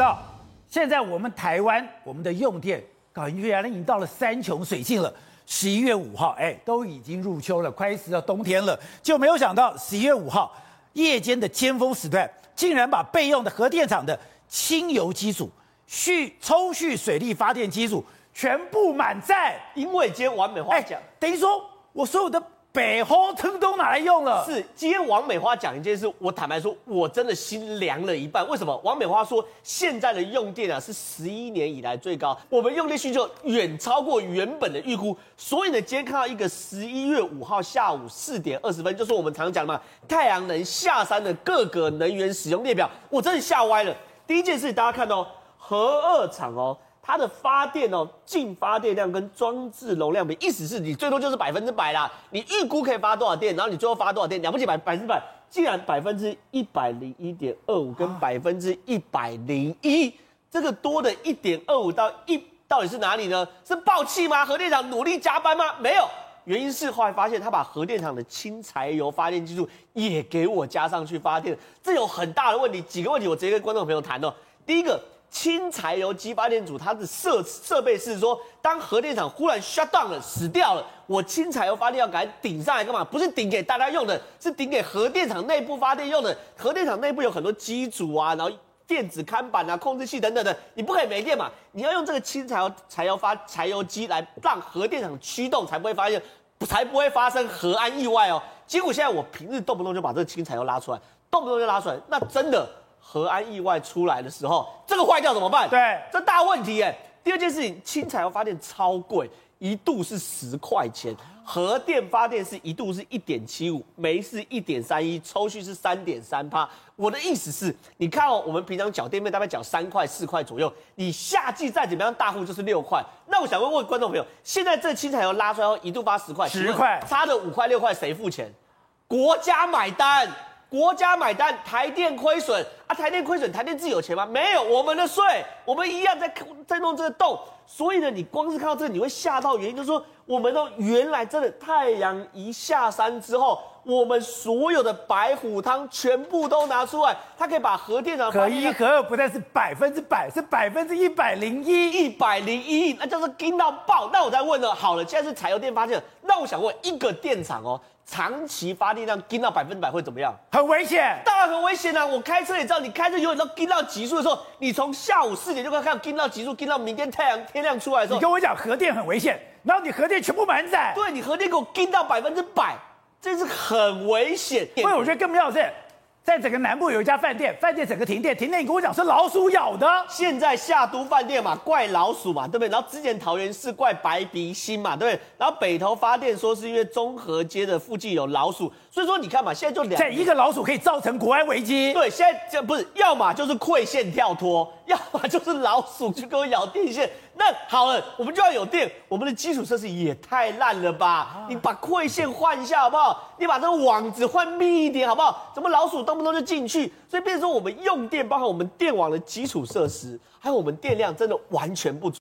到，现在我们台湾我们的用电，搞原来已经到了山穷水尽了。十一月五号，哎，都已经入秋了，快死到冬天了，就没有想到十一月五号夜间的尖峰时段，竟然把备用的核电厂的清油机组、蓄抽蓄水力发电机组全部满载，因为今天完美花讲，等于说我所有的。北方通通拿来用了。是，今天王美花讲一件事，我坦白说，我真的心凉了一半。为什么？王美花说，现在的用电啊是十一年以来最高，我们用电需求远超过原本的预估。所以呢，今天看到一个十一月五号下午四点二十分，就是我们常讲嘛，太阳能下山的各个能源使用列表，我真的吓歪了。第一件事，大家看到核二厂哦。它的发电哦，净发电量跟装置容量比，意思是你最多就是百分之百啦。你预估可以发多少电，然后你最后发多少电，了不起百百分之百，既然百分之一百零一点二五跟百分之一百零一，这个多的一点二五到一到底是哪里呢？是爆气吗？核电厂努力加班吗？没有，原因是后来发现他把核电厂的轻柴油发电技术也给我加上去发电，这有很大的问题。几个问题我直接跟观众朋友谈哦。第一个。轻柴油机发电组，它的设设备是说，当核电厂忽然 shut down 了，死掉了，我轻柴油发电要赶紧顶上来干嘛？不是顶给大家用的，是顶给核电厂内部发电用的。核电厂内部有很多机组啊，然后电子看板啊、控制器等等的，你不可以没电嘛？你要用这个轻柴油柴油发柴油机来让核电厂驱动，才不会发现，才不会发生核安意外哦。结果现在我平日动不动就把这个轻柴油拉出来，动不动就拉出来，那真的。核安意外出来的时候，这个坏掉怎么办？对，这大问题哎。第二件事情，氢柴油发电超贵，一度是十块钱；核电发电是一度是一点七五，煤是一点三一，抽蓄是三点三趴。我的意思是，你看哦，我们平常缴电费大概缴三块四块左右，你夏季再怎么样大户就是六块。那我想问问观众朋友，现在这氢柴油拉出来后一度发十块，十块，差的五块六块谁付钱？国家买单。国家买单，台电亏损啊！台电亏损，台电自己有钱吗？没有，我们的税，我们一样在在弄这个洞。所以呢，你光是看到这个，你会吓到。原因就是说，我们都原来真的太阳一下山之后，我们所有的白虎汤全部都拿出来，它可以把核电厂核一核二不再是百分之百，是百分之一百零一，一百零一，那叫做惊到爆。那我再问了，好了，现在是柴油电发电，那我想问一个电厂哦。长期发电量惊到百分之百会怎么样？很危险，当然很危险啊！我开车也知道，你开车永远都跟到极速的时候，你从下午四点就可以看到跟到极速，跟到明天太阳天亮出来的时候。你跟我讲核电很危险，然后你核电全部满载，对，你核电给我跟到百分之百，这是很危险。因为我觉得更妙的是。在整个南部有一家饭店，饭店整个停电，停电你跟我讲是老鼠咬的。现在夏都饭店嘛，怪老鼠嘛，对不对？然后之前桃园市怪白鼻星嘛，对不对？然后北投发电说是因为中和街的附近有老鼠，所以说你看嘛，现在就两，在一个老鼠可以造成国安危机。对，现在这不是，要么就是馈线跳脱，要么就是老鼠去给我咬电线。那好了，我们就要有电，我们的基础设施也太烂了吧？你把馈线换一下好不好？你把这个网子换密一点好不好？怎么老鼠动不动就进去？所以变成说我们用电，包括我们电网的基础设施，还有我们电量真的完全不足。